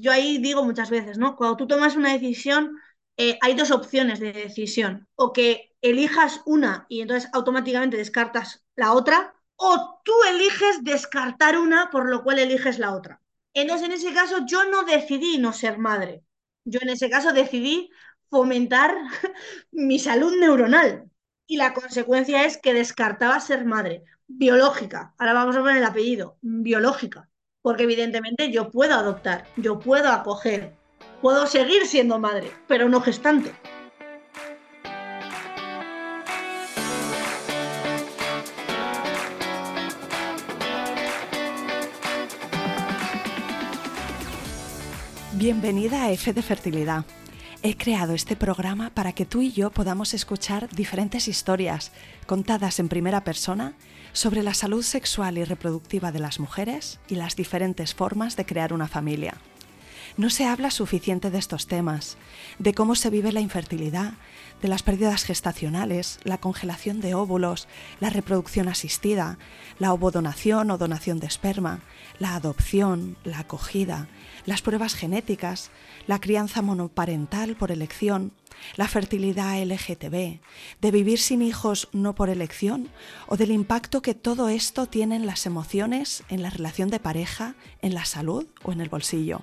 yo ahí digo muchas veces, ¿no? Cuando tú tomas una decisión, eh, hay dos opciones de decisión. O que elijas una y entonces automáticamente descartas la otra, o tú eliges descartar una, por lo cual eliges la otra. Entonces, en ese caso, yo no decidí no ser madre. Yo en ese caso decidí fomentar mi salud neuronal. Y la consecuencia es que descartaba ser madre biológica. Ahora vamos a poner el apellido, biológica. Porque evidentemente yo puedo adoptar, yo puedo acoger, puedo seguir siendo madre, pero no gestante. Bienvenida a F de Fertilidad. He creado este programa para que tú y yo podamos escuchar diferentes historias contadas en primera persona sobre la salud sexual y reproductiva de las mujeres y las diferentes formas de crear una familia. No se habla suficiente de estos temas, de cómo se vive la infertilidad, de las pérdidas gestacionales, la congelación de óvulos, la reproducción asistida, la ovodonación o donación de esperma, la adopción, la acogida, las pruebas genéticas, la crianza monoparental por elección, la fertilidad LGTB, de vivir sin hijos no por elección o del impacto que todo esto tiene en las emociones, en la relación de pareja, en la salud o en el bolsillo.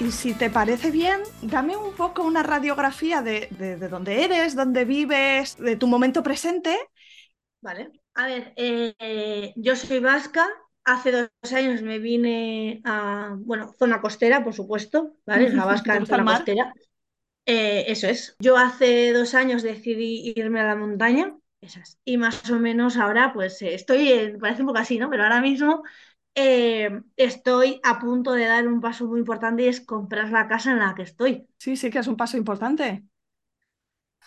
Y si te parece bien, dame un poco una radiografía de, de, dónde eres, dónde vives, de tu momento presente. Vale. A ver, eh, yo soy vasca. Hace dos años me vine a, bueno, zona costera, por supuesto, ¿vale? La vasca en zona costera. Eh, eso es. Yo hace dos años decidí irme a la montaña, esas. Y más o menos ahora, pues eh, estoy, en, parece un poco así, ¿no? Pero ahora mismo eh, estoy a punto de dar un paso muy importante y es comprar la casa en la que estoy. Sí, sí que es un paso importante.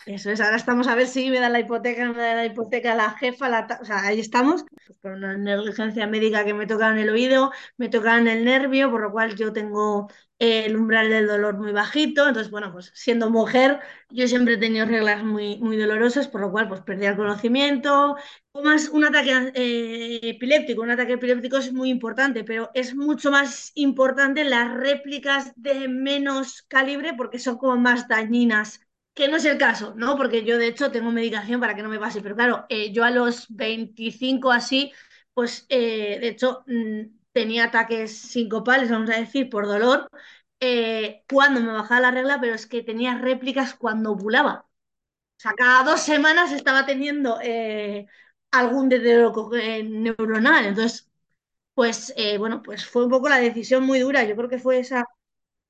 Eso es, ahora estamos a ver si me da la hipoteca, me da la hipoteca la jefa, la o sea, ahí estamos, pues por una negligencia médica que me toca en el oído, me toca en el nervio, por lo cual yo tengo el umbral del dolor muy bajito, entonces, bueno, pues siendo mujer, yo siempre he tenido reglas muy, muy dolorosas, por lo cual, pues perdí el conocimiento. Más un ataque eh, epiléptico, un ataque epiléptico es muy importante, pero es mucho más importante las réplicas de menos calibre porque son como más dañinas que no es el caso, ¿no? Porque yo de hecho tengo medicación para que no me pase, pero claro, eh, yo a los 25 así, pues eh, de hecho mm, tenía ataques sincopales, vamos a decir, por dolor, eh, cuando me bajaba la regla, pero es que tenía réplicas cuando ovulaba. O sea, cada dos semanas estaba teniendo algún deterioro neuronal. Entonces, pues bueno, pues fue un poco la decisión muy dura. Yo creo que fue esa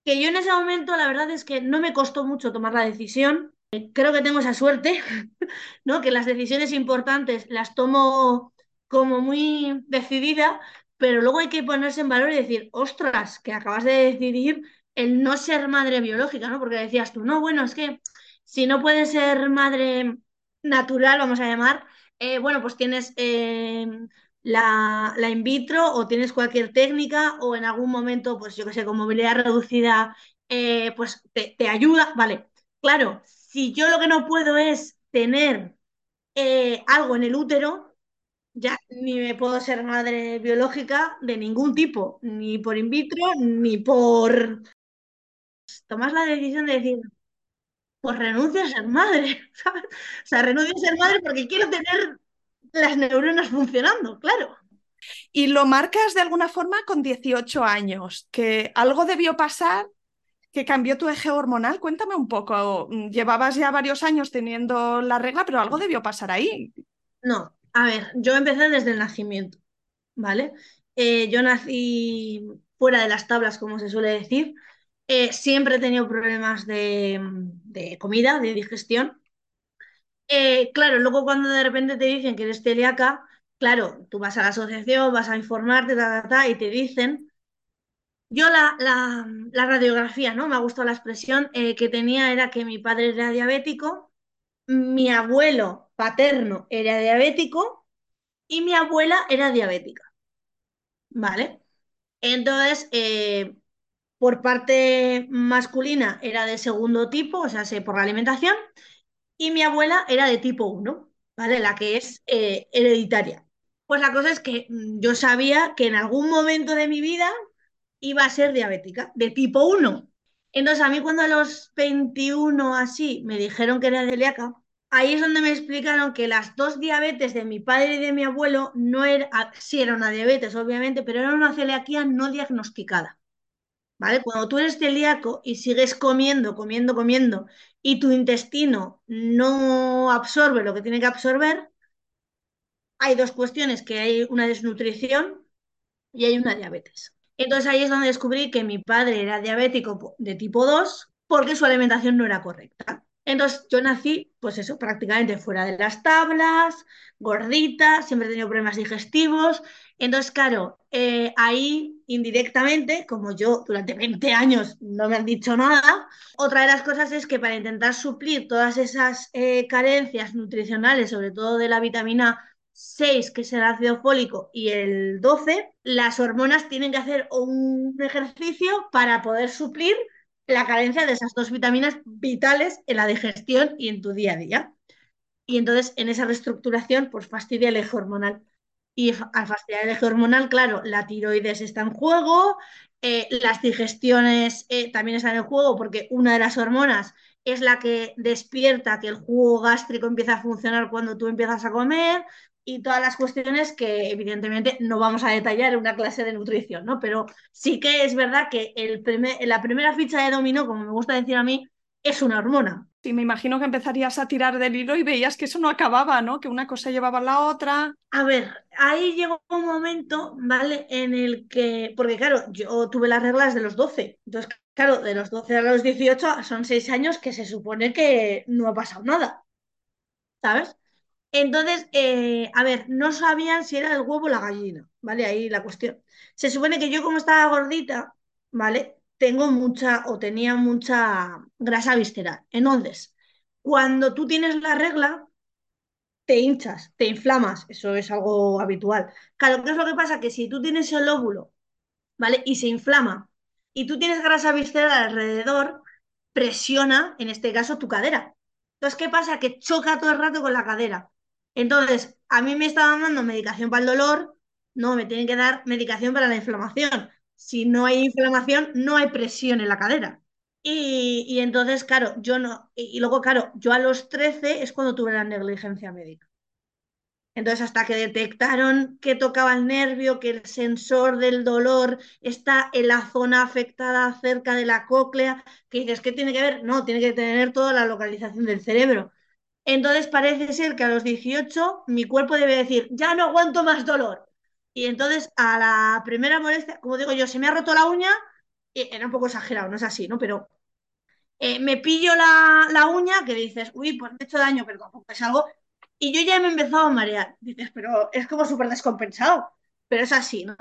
que yo en ese momento la verdad es que no me costó mucho tomar la decisión. Creo que tengo esa suerte, ¿no? Que las decisiones importantes las tomo como muy decidida, pero luego hay que ponerse en valor y decir, ostras, que acabas de decidir el no ser madre biológica, ¿no? Porque decías tú, no, bueno, es que si no puedes ser madre natural, vamos a llamar, eh, bueno, pues tienes eh, la, in vitro o tienes cualquier técnica o en algún momento, pues yo que sé, con movilidad reducida, eh, pues te, ayuda. Vale, claro, si yo lo que no puedo es tener eh, algo en el útero, ya ni me puedo ser madre biológica de ningún tipo, ni por in vitro, ni por... Tomas la decisión de decir, pues renuncio a ser madre, ¿sabes? O sea, renuncio a ser madre porque quiero tener las neuronas funcionando, claro. Y lo marcas de alguna forma con 18 años, que algo debió pasar que cambió tu eje hormonal. Cuéntame un poco, llevabas ya varios años teniendo la regla, pero algo debió pasar ahí. No, a ver, yo empecé desde el nacimiento, ¿vale? Eh, yo nací fuera de las tablas, como se suele decir. Eh, siempre he tenido problemas de, de comida, de digestión. Eh, claro, luego cuando de repente te dicen que eres celíaca, claro, tú vas a la asociación, vas a informarte, ta, ta, ta, y te dicen Yo la, la, radiografía, ¿no? Me ha gustado la expresión eh, que tenía, era que mi padre era diabético, mi abuelo paterno era diabético y mi abuela era diabética, ¿vale? Entonces, eh, por parte masculina era de segundo tipo, o sea, por la alimentación, y mi abuela era de tipo uno, ¿vale? La que es eh, hereditaria. Pues la cosa es que mm, yo sabía que en algún momento de mi vida iba a ser diabética, de tipo uno. Entonces, a mí cuando a los 21 así me dijeron que era celíaca, ahí es donde me explicaron que las dos diabetes de mi padre y de mi abuelo no era, sí era una diabetes, obviamente, pero era una celiaquía no diagnosticada. ¿Vale? Cuando tú eres celíaco y sigues comiendo, comiendo, comiendo, y tu intestino no absorbe lo que tiene que absorber, hay dos cuestiones, que hay una desnutrición y hay una diabetes. Entonces ahí es donde descubrí que mi padre era diabético de tipo 2 porque su alimentación no era correcta. Entonces yo nací, pues eso, prácticamente fuera de las tablas, gordita, siempre he tenido problemas digestivos. Entonces, claro, eh, ahí indirectamente, como yo durante 20 años no me han dicho nada, otra de las cosas es que para intentar suplir todas esas eh, carencias nutricionales, sobre todo de la vitamina 6, que es el ácido fólico, y el 12, las hormonas tienen que hacer un ejercicio para poder suplir la carencia de esas dos vitaminas vitales en la digestión y en tu día a día. Y entonces en esa reestructuración, pues fastidia el eje hormonal. Y al fastidiar el eje hormonal, claro, la tiroides está en juego, eh, las digestiones eh, también están en juego porque una de las hormonas es la que despierta que el jugo gástrico empieza a funcionar cuando tú empiezas a comer y todas las cuestiones que evidentemente no vamos a detallar en una clase de nutrición, ¿no? Pero sí que es verdad que el primer, la primera ficha de dominó, como me gusta decir a mí, es una hormona. Sí, me imagino que empezarías a tirar del hilo y veías que eso no acababa, ¿no? Que una cosa llevaba a la otra. A ver, ahí llegó un momento, ¿vale? En el que, porque claro, yo tuve las reglas de los 12, entonces, claro, de los 12 a los 18 son 6 años que se supone que no ha pasado nada, ¿sabes? Entonces, eh, a ver, no sabían si era el huevo o la gallina, ¿vale? Ahí la cuestión. Se supone que yo como estaba gordita, ¿vale? Tengo mucha o tenía mucha grasa visceral. Entonces, cuando tú tienes la regla, te hinchas, te inflamas, eso es algo habitual. Claro, ¿qué es lo que pasa? Que si tú tienes el óvulo, ¿vale? Y se inflama y tú tienes grasa visceral alrededor, presiona, en este caso, tu cadera. Entonces, ¿qué pasa? Que choca todo el rato con la cadera. Entonces, a mí me estaban dando medicación para el dolor, no, me tienen que dar medicación para la inflamación. Si no hay inflamación, no hay presión en la cadera. Y, entonces, claro, yo no. Y, y, luego, claro, yo a los 13 es cuando tuve la negligencia médica. Entonces, hasta que detectaron que tocaba el nervio, que el sensor del dolor está en la zona afectada cerca de la cóclea, que dices, ¿qué tiene que ver? No, tiene que tener toda la localización del cerebro. Entonces parece ser que a los 18 mi cuerpo debe decir, ya no aguanto más dolor. Y entonces a la primera molestia, como digo yo, se me ha roto la uña, era un poco exagerado, no es así, ¿no? Pero eh, me pillo la, la, uña que dices, uy, pues me he hecho daño, pero tampoco es algo. Y yo ya me he empezado a marear. Dices, pero es como súper descompensado. Pero es así, ¿no?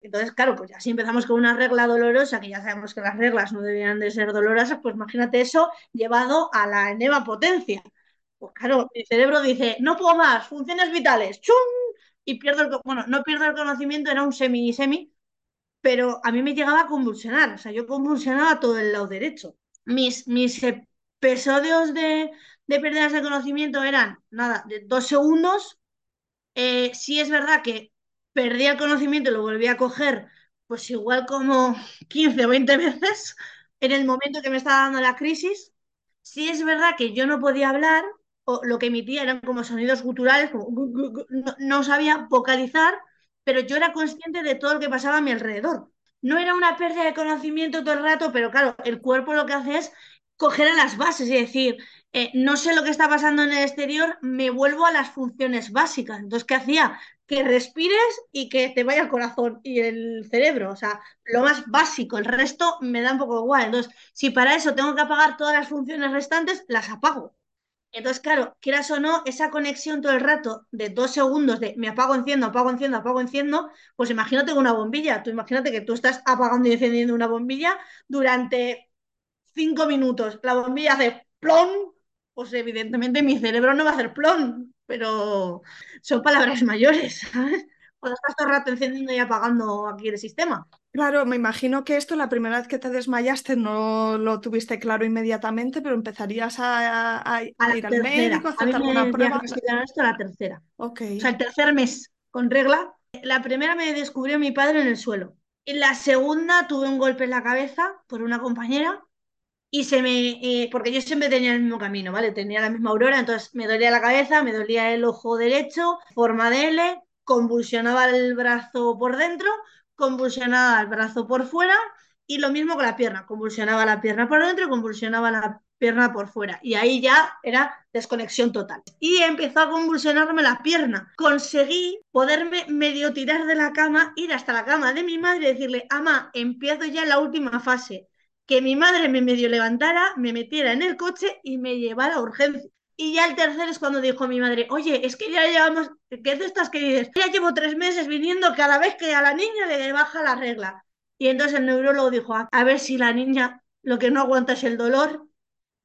Entonces, claro, pues así empezamos con una regla dolorosa, que ya sabemos que las reglas no deberían de ser dolorosas, pues imagínate eso llevado a la eneva potencia. Pues claro, mi cerebro dice, no puedo más, funciones vitales, ¡chum! Y pierdo el, bueno, no pierdo el conocimiento, era un semi-semi, pero a mí me llegaba a convulsionar, o sea, yo convulsionaba todo el lado derecho. Mis, mis episodios de, de pérdidas de conocimiento eran, nada, de dos segundos. Eh, sí es verdad que perdí el conocimiento y lo volví a coger, pues igual como 15 o 20 veces en el momento que me estaba dando la crisis. Sí es verdad que yo no podía hablar, lo que emitía eran como sonidos guturales, no, sabía vocalizar, pero yo era consciente de todo lo que pasaba a mi alrededor. No era una pérdida de conocimiento todo el rato, pero claro, el cuerpo lo que hace es coger a las bases y decir, eh, no sé lo que está pasando en el exterior, me vuelvo a las funciones básicas. Entonces, ¿qué hacía? Que respires y que te vaya el corazón y el cerebro, o sea, lo más básico, el resto me da un poco igual. Entonces, si para eso tengo que apagar todas las funciones restantes, las apago. Entonces, claro, quieras o no, esa conexión todo el rato de dos segundos de me apago, enciendo, apago, enciendo, apago, enciendo, pues imagínate una bombilla. Tú imagínate que tú estás apagando y encendiendo una bombilla durante cinco minutos. La bombilla hace plon, pues evidentemente mi cerebro no va a hacer plon, pero son palabras mayores, ¿sabes? Cuando estás todo el rato encendiendo y apagando aquí el sistema. Claro, me imagino que esto la primera vez que te desmayaste no lo tuviste claro inmediatamente, pero empezarías a, a, a ir tercera. al médico, a hacerte alguna prueba. esto a la tercera. Ok. O sea, el tercer mes con regla. La primera me descubrió mi padre en el suelo. En la segunda tuve un golpe en la cabeza por una compañera y se me. Eh, porque yo siempre tenía el mismo camino, ¿vale? Tenía la misma aurora, entonces me dolía la cabeza, me dolía el ojo derecho, forma de L, convulsionaba el brazo por dentro convulsionaba el brazo por fuera y lo mismo con la pierna, convulsionaba la pierna por dentro convulsionaba la pierna por fuera. Y ahí ya era desconexión total. Y empezó a convulsionarme la pierna. Conseguí poderme medio tirar de la cama, ir hasta la cama de mi madre y decirle, ama, empiezo ya la última fase. Que mi madre me medio levantara, me metiera en el coche y me llevara a urgencia. Y ya el tercer es cuando dijo mi madre, oye, es que ya llevamos, ¿qué es de estas que dices? Ya llevo tres meses viniendo cada vez que a la niña le baja la regla. Y entonces el neurólogo dijo, a ver si la niña lo que no aguanta es el dolor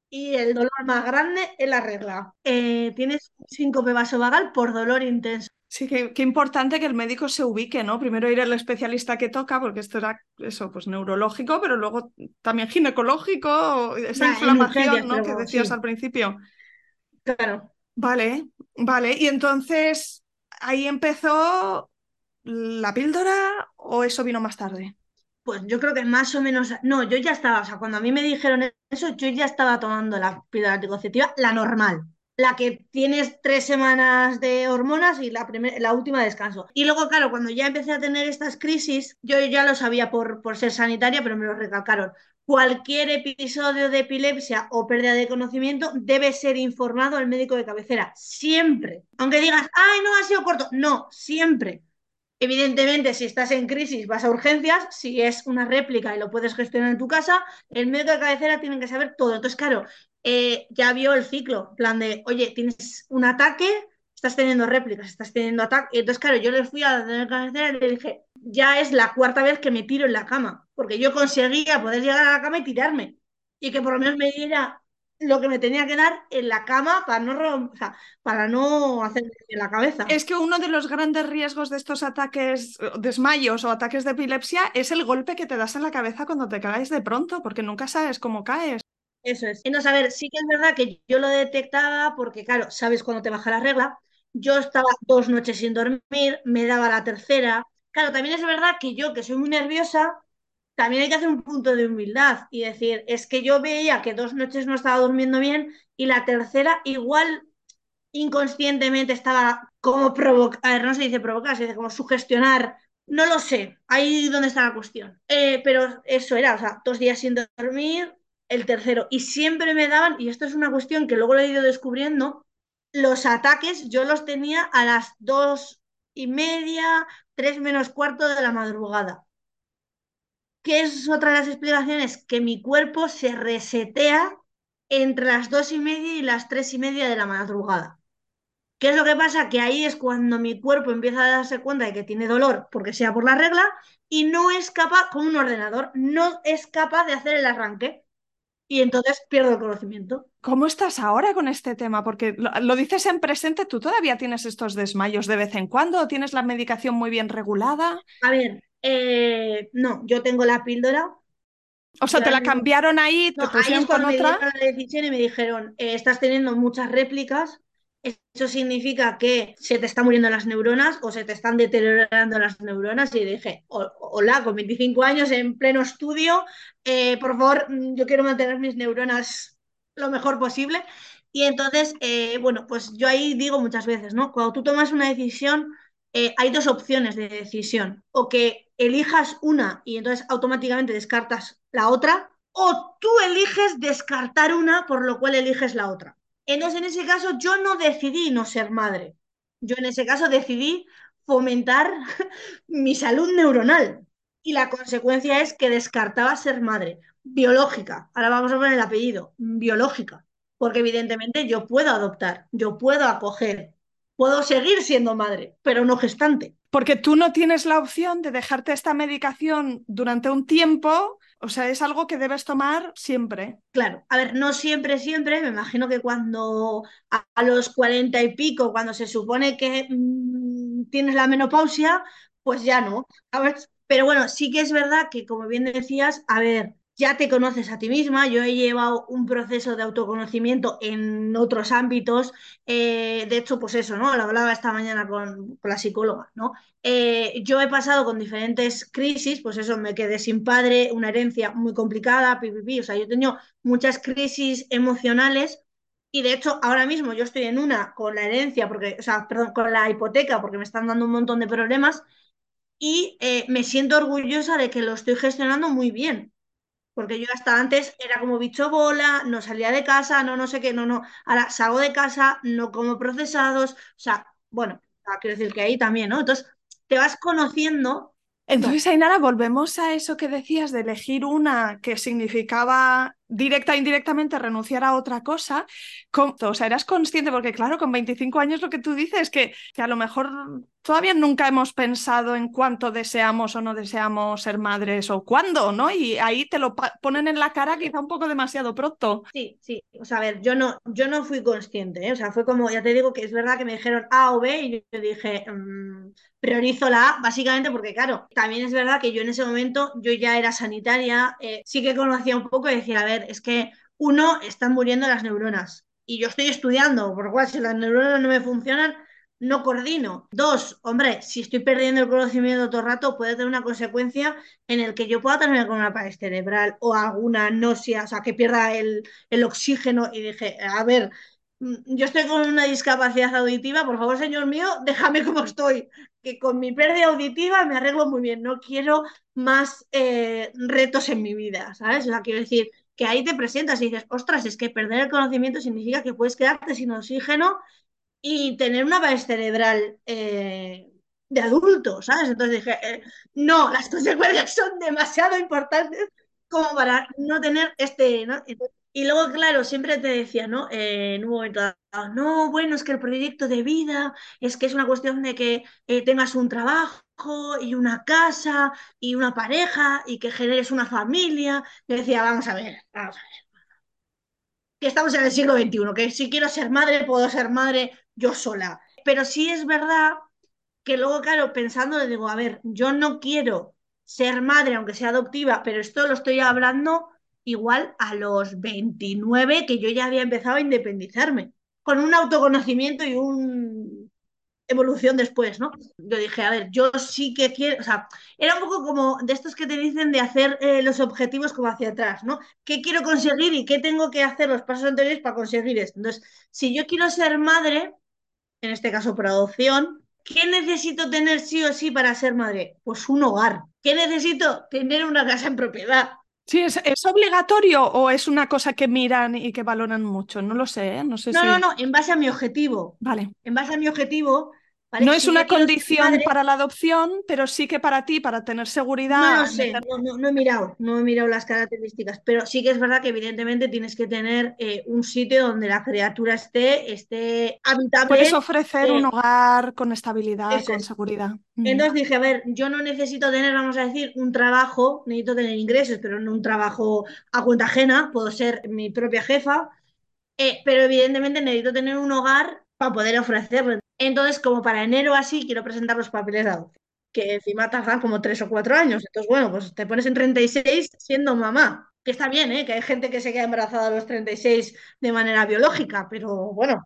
y el dolor más grande es la regla. Eh, tienes un síncope vasovagal por dolor intenso. Sí, qué, qué, importante que el médico se ubique, ¿no? Primero ir al especialista que toca, porque esto era eso, pues neurológico, pero luego también ginecológico, esa nah, inflamación, ¿no? Que decías sí. al principio. Claro. Vale, vale. Y entonces, ¿ahí empezó la píldora o eso vino más tarde? Pues yo creo que más o menos. No, yo ya estaba, o sea, cuando a mí me dijeron eso, yo ya estaba tomando la píldora anticonceptiva, la normal. La que tienes tres semanas de hormonas y la, primer, la última descanso. Y luego, claro, cuando ya empecé a tener estas crisis, yo ya lo sabía por, por ser sanitaria, pero me lo recalcaron cualquier episodio de epilepsia o pérdida de conocimiento debe ser informado al médico de cabecera. Siempre. Aunque digas, ay, no ha sido corto. No, siempre. Evidentemente, si estás en crisis, vas a urgencias. Si es una réplica y lo puedes gestionar en tu casa, el médico de cabecera tiene que saber todo. Entonces, claro, eh, ya vio el ciclo. Plan de, oye, tienes un ataque, estás teniendo réplicas, estás teniendo ataque. Entonces, claro, yo le fui a la cabecera y le dije, ya es la cuarta vez que me tiro en la cama, porque yo conseguía poder llegar a la cama y tirarme, y que por lo menos me diera lo que me tenía que dar en la cama para no, o sea, para no hacer en la cabeza. Es que uno de los grandes riesgos de estos ataques, desmayos o ataques de epilepsia es el golpe que te das en la cabeza cuando te caes de pronto, porque nunca sabes cómo caes. Eso es. Entonces, a ver, sí que es verdad que yo lo detectaba porque, claro, sabes cuando te baja la regla. Yo estaba dos noches sin dormir, me daba la tercera, Claro, también es verdad que yo, que soy muy nerviosa, también hay que hacer un punto de humildad y decir, es que yo veía que dos noches no estaba durmiendo bien y la tercera igual inconscientemente estaba como provocar, a ver, no se dice provocar, se dice como sugestionar, no lo sé, ahí donde está la cuestión. Eh, pero eso era, o sea, dos días sin dormir, el tercero, y siempre me daban, y esto es una cuestión que luego lo he ido descubriendo, los ataques yo los tenía a las dos y media, tres menos cuarto de la madrugada. ¿Qué es otra de las explicaciones? Que mi cuerpo se resetea entre las dos y media y las tres y media de la madrugada. ¿Qué es lo que pasa? Que ahí es cuando mi cuerpo empieza a darse cuenta de que tiene dolor, porque sea por la regla, y no es capaz, con un ordenador, no es capaz de hacer el arranque. Y entonces pierdo el conocimiento. ¿Cómo estás ahora con este tema? Porque lo, lo, dices en presente, ¿tú todavía tienes estos desmayos de vez en cuando? ¿O tienes la medicación muy bien regulada? A ver, eh, no, yo tengo la píldora. O sea, te la cambiaron ahí, te no, pusieron ahí es cuando con me otra. dieron la decisión y me dijeron, eh, estás teniendo muchas réplicas, eso significa que se te están muriendo las neuronas o se te están deteriorando las neuronas. Y dije, hola, con 25 años en pleno estudio, eh, por favor, yo quiero mantener mis neuronas lo mejor posible. Y entonces, eh, bueno, pues yo ahí digo muchas veces, ¿no? Cuando tú tomas una decisión, eh, hay dos opciones de decisión. O que elijas una y entonces automáticamente descartas la otra, o tú eliges descartar una, por lo cual eliges la otra. Entonces, en ese caso, yo no decidí no ser madre. Yo en ese caso decidí fomentar mi salud neuronal. Y la consecuencia es que descartaba ser madre. Biológica. Ahora vamos a poner el apellido. Biológica. porque evidentemente yo puedo adoptar, yo puedo acoger, puedo seguir siendo madre, pero no gestante. Porque tú no tienes la opción de dejarte esta medicación durante un tiempo, o sea, es algo que debes tomar siempre. Claro, a ver, no siempre, siempre, me imagino que cuando a, los cuarenta y pico, cuando se supone que mmm, tienes la menopausia, pues ya no. A ver, pero bueno, sí que es verdad que, como bien decías, a ver, ya te conoces a ti misma, yo he llevado un proceso de autoconocimiento en otros ámbitos, eh, de hecho, pues eso, ¿no? Lo hablaba esta mañana con, la psicóloga, ¿no? Eh, yo he pasado con diferentes crisis, pues eso, me quedé sin padre, una herencia muy complicada, pipipi, o sea, yo he tenido muchas crisis emocionales y de hecho ahora mismo yo estoy en una con la herencia, porque, o sea, perdón, con la hipoteca, porque me están dando un montón de problemas y eh, me siento orgullosa de que lo estoy gestionando muy bien porque yo hasta antes era como bicho bola, no salía de casa, no, no sé qué, no, no. Ahora salgo de casa, no como procesados. O sea, bueno, quiero decir que ahí también, ¿no? Entonces, te vas conociendo. Entonces, Ainara, volvemos a eso que decías de elegir una que significaba directa e indirectamente renunciar a otra cosa. O sea, eras consciente, porque claro, con 25 años lo que tú dices es que, que a lo mejor todavía nunca hemos pensado en cuánto deseamos o no deseamos ser madres o cuándo, ¿no? Y ahí te lo ponen en la cara quizá un poco demasiado pronto. Sí, sí. O sea, a ver, yo no, yo no fui consciente, ¿eh? O sea, fue como, ya te digo que es verdad que me dijeron A o B y yo dije, mmm, priorizo la A, básicamente porque, claro, también es verdad que yo en ese momento, yo ya era sanitaria, eh, sí que conocía un poco y decía, a ver, es que uno, están muriendo las neuronas y yo estoy estudiando, por lo cual si las neuronas no me funcionan, no coordino. Dos, hombre, si estoy perdiendo el conocimiento todo el rato, puede tener una consecuencia en el que yo pueda tener con una pared cerebral o alguna náusea, o sea, que pierda el, el oxígeno. Y dije, a ver, mm, yo estoy con una discapacidad auditiva, por favor, señor mío, déjame como estoy, que con mi pérdida auditiva me arreglo muy bien, no quiero más eh, retos en mi vida, ¿sabes? O sea, quiero decir que ahí te presentas y dices, ostras, es que perder el conocimiento significa que puedes quedarte sin oxígeno y tener una base cerebral eh, de adulto, ¿sabes? Entonces dije, eh, no, las consecuencias son demasiado importantes como para no tener este. Y luego, claro, siempre te decía, ¿no? Eh, en un momento dado, no, bueno, es que el proyecto de vida es que es una cuestión de que eh, tengas un trabajo y una casa y una pareja y que generes una familia. Yo decía, vamos a ver, vamos a ver. Que estamos en el siglo XXI, que si quiero ser madre, puedo ser madre yo sola. Pero sí es verdad que luego, claro, pensando, digo, a ver, yo no quiero ser madre, aunque sea adoptiva, pero esto lo estoy hablando igual a los 29, que yo ya había empezado a independizarme, con un autoconocimiento y un evolución después, ¿no? Yo dije, a ver, yo sí que quiero, o sea, era un poco como de estos que te dicen de hacer eh, los objetivos como hacia atrás, ¿no? ¿Qué quiero conseguir y qué tengo que hacer los pasos anteriores para conseguir esto? Entonces, si yo quiero ser madre, en este caso por adopción, ¿qué necesito tener sí o sí para ser madre? Pues un hogar. ¿Qué necesito? Tener una casa en propiedad. Sí, ¿es, ¿es, obligatorio o es una cosa que miran y que valoran mucho? No lo sé, ¿eh? no sé No, si... no, no, en base a mi objetivo. Vale. En base a mi objetivo. ¿Vale? No es una condición para la adopción, pero sí que para ti, para tener seguridad. No lo sé, no, no- no he mirado, no he mirado las características, pero sí que es verdad que evidentemente tienes que tener eh, un sitio donde la criatura esté, esté habitable. Puedes ofrecer eh, un hogar con estabilidad, eso con seguridad. Mm. Entonces dije, a ver, yo no necesito tener, vamos a decir, un trabajo, necesito tener ingresos, pero no un trabajo a cuenta ajena, puedo ser mi propia jefa, eh, pero evidentemente necesito tener un hogar para poder ofrecerlo. Entonces, como para enero así, quiero presentar los papeles de adopción, que encima tardan como tres o cuatro años. Entonces, bueno, pues te pones en 36 siendo mamá, que está bien, ¿eh? Que hay gente que se queda embarazada a los 36 de manera biológica, pero bueno,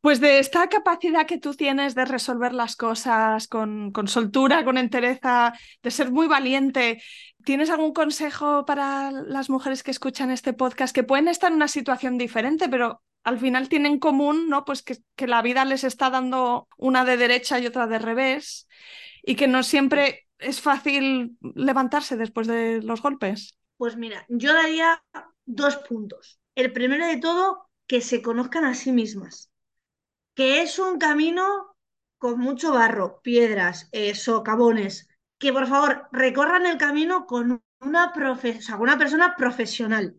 Pues de esta capacidad que tú tienes de resolver las cosas con, con soltura, con entereza, de ser muy valiente, ¿tienes algún consejo para las mujeres que escuchan este podcast que pueden estar en una situación diferente, pero al final tienen en común, ¿no? Pues que, que la vida les está dando una de derecha y otra de revés y que no siempre es fácil levantarse después de los golpes. Pues mira, yo daría dos puntos. El primero de todo, que se conozcan a sí mismas, que es un camino con mucho barro, piedras, eh, socavones, que por favor recorran el camino con una, una persona profesional,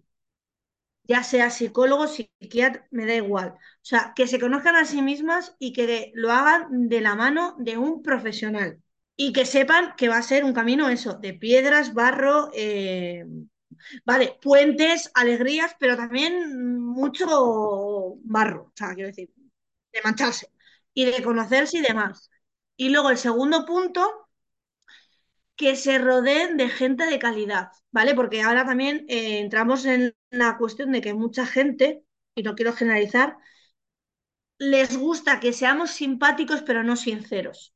ya sea psicólogo, psiquiatra, me da igual. O sea, que se conozcan a sí mismas y que lo hagan de la mano de un profesional. Y que sepan que va a ser un camino eso, de piedras, barro, eh, vale, puentes, alegrías, pero también mucho barro, o sea, quiero decir, de mancharse y de conocerse y demás. Y luego el segundo punto, que se rodeen de gente de calidad, ¿vale? Porque ahora también eh, entramos en la cuestión de que mucha gente, y no quiero generalizar, les gusta que seamos simpáticos pero no sinceros.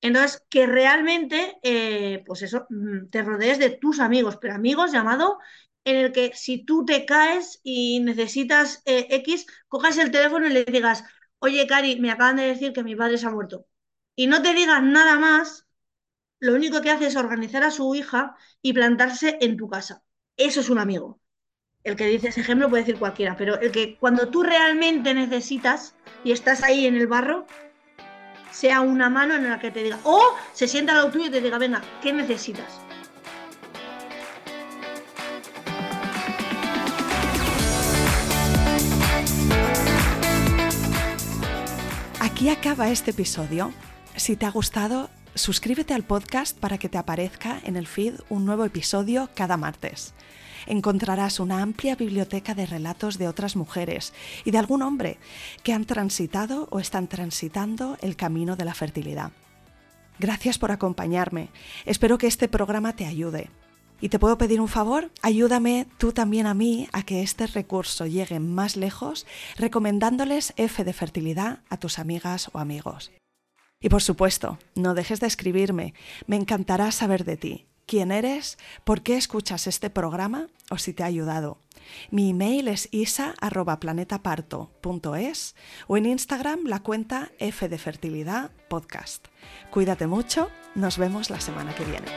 Entonces, que realmente, eh, pues eso, mm, te rodees de tus amigos, pero amigos llamado en el que si tú te caes y necesitas eh, X, cojas el teléfono y le digas, oye, Cari, me acaban de decir que mi padre se ha muerto. Y no te digas nada más, lo único que hace es organizar a su hija y plantarse en tu casa. Eso es un amigo. El que dice ese ejemplo puede decir cualquiera, pero el que cuando tú realmente necesitas y estás ahí en el barro, sea una mano en la que te diga, o se sienta al lado tuyo y te diga, venga, ¿qué necesitas? Aquí acaba este episodio. Si te ha gustado, suscríbete al podcast para que te aparezca en el feed un nuevo episodio cada martes. Encontrarás una amplia biblioteca de relatos de otras mujeres y de algún hombre que han transitado o están transitando el camino de la fertilidad. Gracias por acompañarme. Espero que este programa te ayude. ¿Y te puedo pedir un favor? Ayúdame tú también a mí a que este recurso llegue más lejos recomendándoles F de fertilidad a tus amigas o amigos. Y por supuesto, no dejes de escribirme. Me encantará saber de ti. ¿Quién eres? ¿Por qué escuchas este programa? ¿O si te ha ayudado? Mi email es isa.planetaparto.es o en Instagram la cuenta F de Fertilidad Podcast. Cuídate mucho, nos vemos la semana que viene.